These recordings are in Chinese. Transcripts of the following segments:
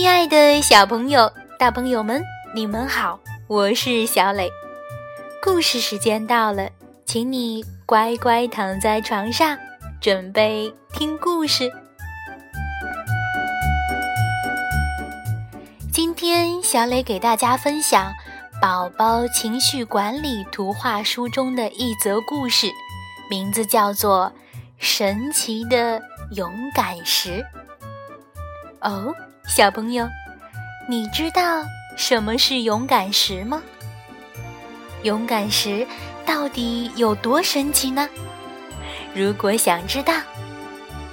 亲爱的小朋友、大朋友们，你们好，我是小磊。故事时间到了，请你乖乖躺在床上，准备听故事。今天，小磊给大家分享《宝宝情绪管理图画书》中的一则故事，名字叫做《神奇的勇敢石》。哦。小朋友，你知道什么是勇敢石吗？勇敢石到底有多神奇呢？如果想知道，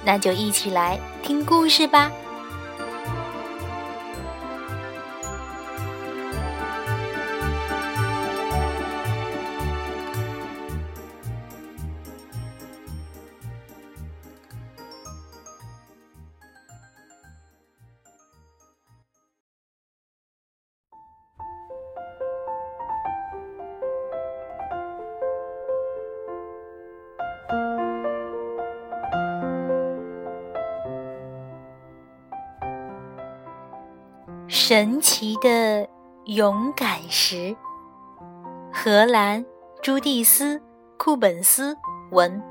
那就一起来听故事吧。神奇的勇敢石。荷兰朱蒂斯·库本斯文，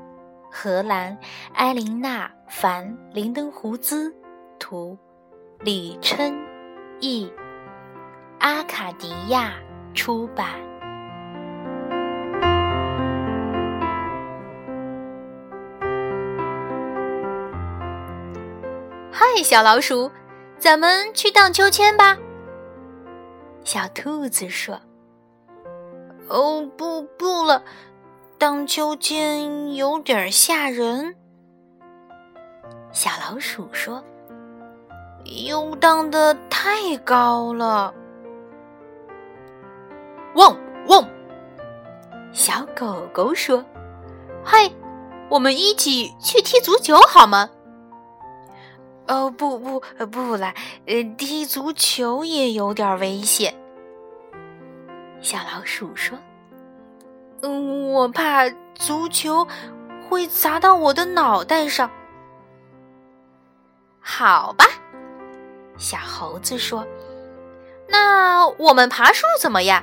荷兰埃琳娜·凡·林登胡兹图，李琛译，阿卡迪亚出版。嗨，小老鼠。咱们去荡秋千吧。小兔子说：“哦，不，不了，荡秋千有点吓人。”小老鼠说：“又荡得太高了。”汪汪！小狗狗说：“嘿，我们一起去踢足球好吗？”哦不不不了，呃，踢足球也有点危险。小老鼠说：“嗯，我怕足球会砸到我的脑袋上。”好吧，小猴子说：“那我们爬树怎么样？”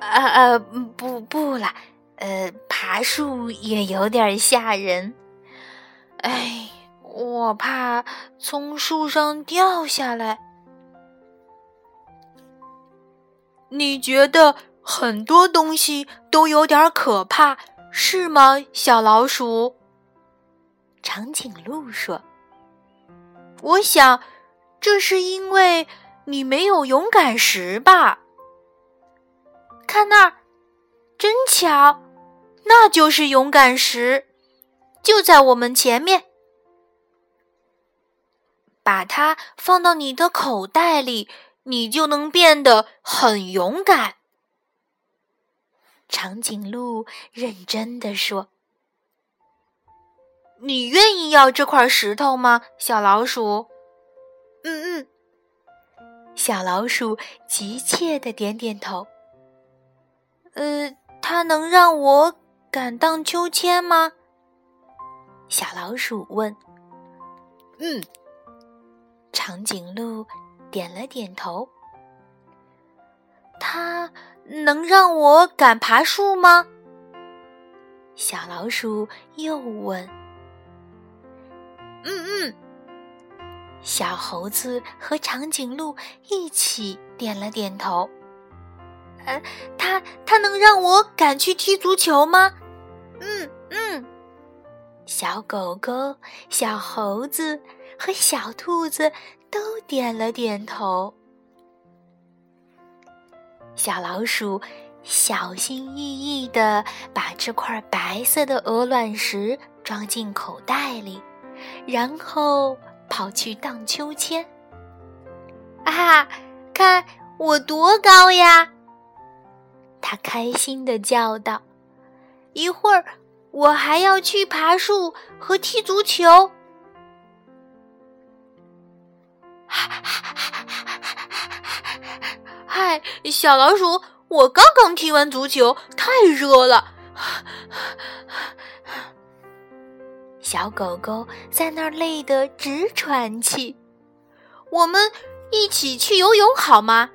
啊啊，不不了，呃，爬树也有点吓人。哎。我怕从树上掉下来。你觉得很多东西都有点可怕，是吗，小老鼠？长颈鹿说：“我想，这是因为你没有勇敢石吧？看那儿，真巧，那就是勇敢石，就在我们前面。”把它放到你的口袋里，你就能变得很勇敢。”长颈鹿认真的说。“你愿意要这块石头吗，小老鼠？”“嗯嗯。”小老鼠急切的点点头。“呃，它能让我敢荡秋千吗？”小老鼠问。“嗯。”长颈鹿点了点头。它能让我敢爬树吗？小老鼠又问。嗯嗯，小猴子和长颈鹿一起点了点头。呃，它它能让我敢去踢足球吗？嗯嗯，小狗狗、小猴子。和小兔子都点了点头。小老鼠小心翼翼地把这块白色的鹅卵石装进口袋里，然后跑去荡秋千。啊，看我多高呀！它开心地叫道：“一会儿我还要去爬树和踢足球。”小老鼠，我刚刚踢完足球，太热了。小狗狗在那儿累得直喘气。我们一起去游泳好吗？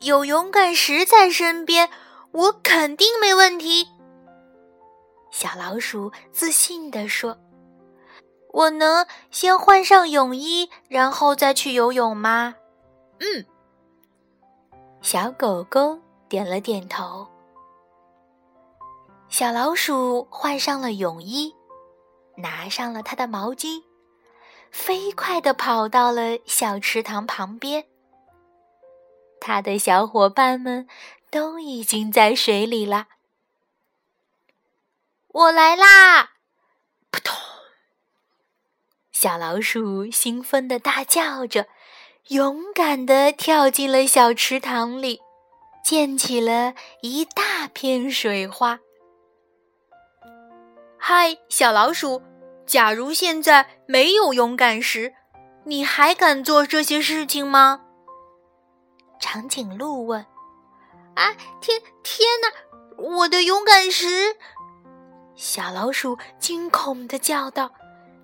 有勇敢石在身边，我肯定没问题。小老鼠自信地说：“我能先换上泳衣，然后再去游泳吗？”嗯。小狗狗点了点头。小老鼠换上了泳衣，拿上了它的毛巾，飞快地跑到了小池塘旁边。它的小伙伴们都已经在水里了。我来啦！扑通！小老鼠兴奋地大叫着。勇敢地跳进了小池塘里，溅起了一大片水花。嗨，小老鼠！假如现在没有勇敢时，你还敢做这些事情吗？长颈鹿问。啊！天天哪！我的勇敢石！小老鼠惊恐地叫道：“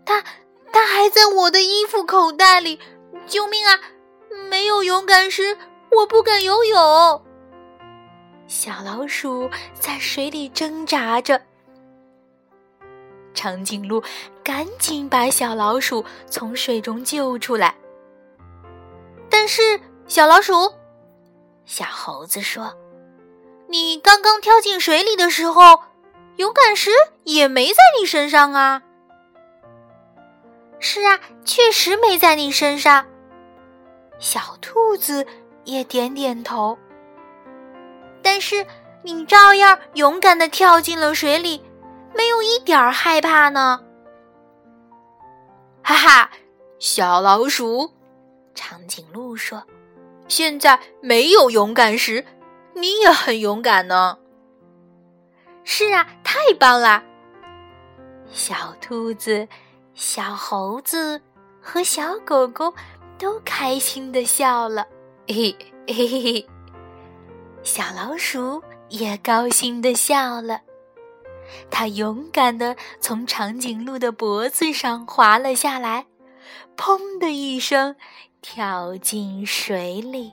它，它还在我的衣服口袋里！”救命啊！没有勇敢石，我不敢游泳。小老鼠在水里挣扎着。长颈鹿赶紧把小老鼠从水中救出来。但是，小老鼠，小猴子说：“你刚刚跳进水里的时候，勇敢石也没在你身上啊。”“是啊，确实没在你身上。”小兔子也点点头，但是你照样勇敢的跳进了水里，没有一点儿害怕呢。哈哈，小老鼠，长颈鹿说：“现在没有勇敢时，你也很勇敢呢。”是啊，太棒了！小兔子、小猴子和小狗狗。都开心的笑了，嘿嘿嘿嘿。小老鼠也高兴的笑了，它勇敢的从长颈鹿的脖子上滑了下来，砰的一声，跳进水里。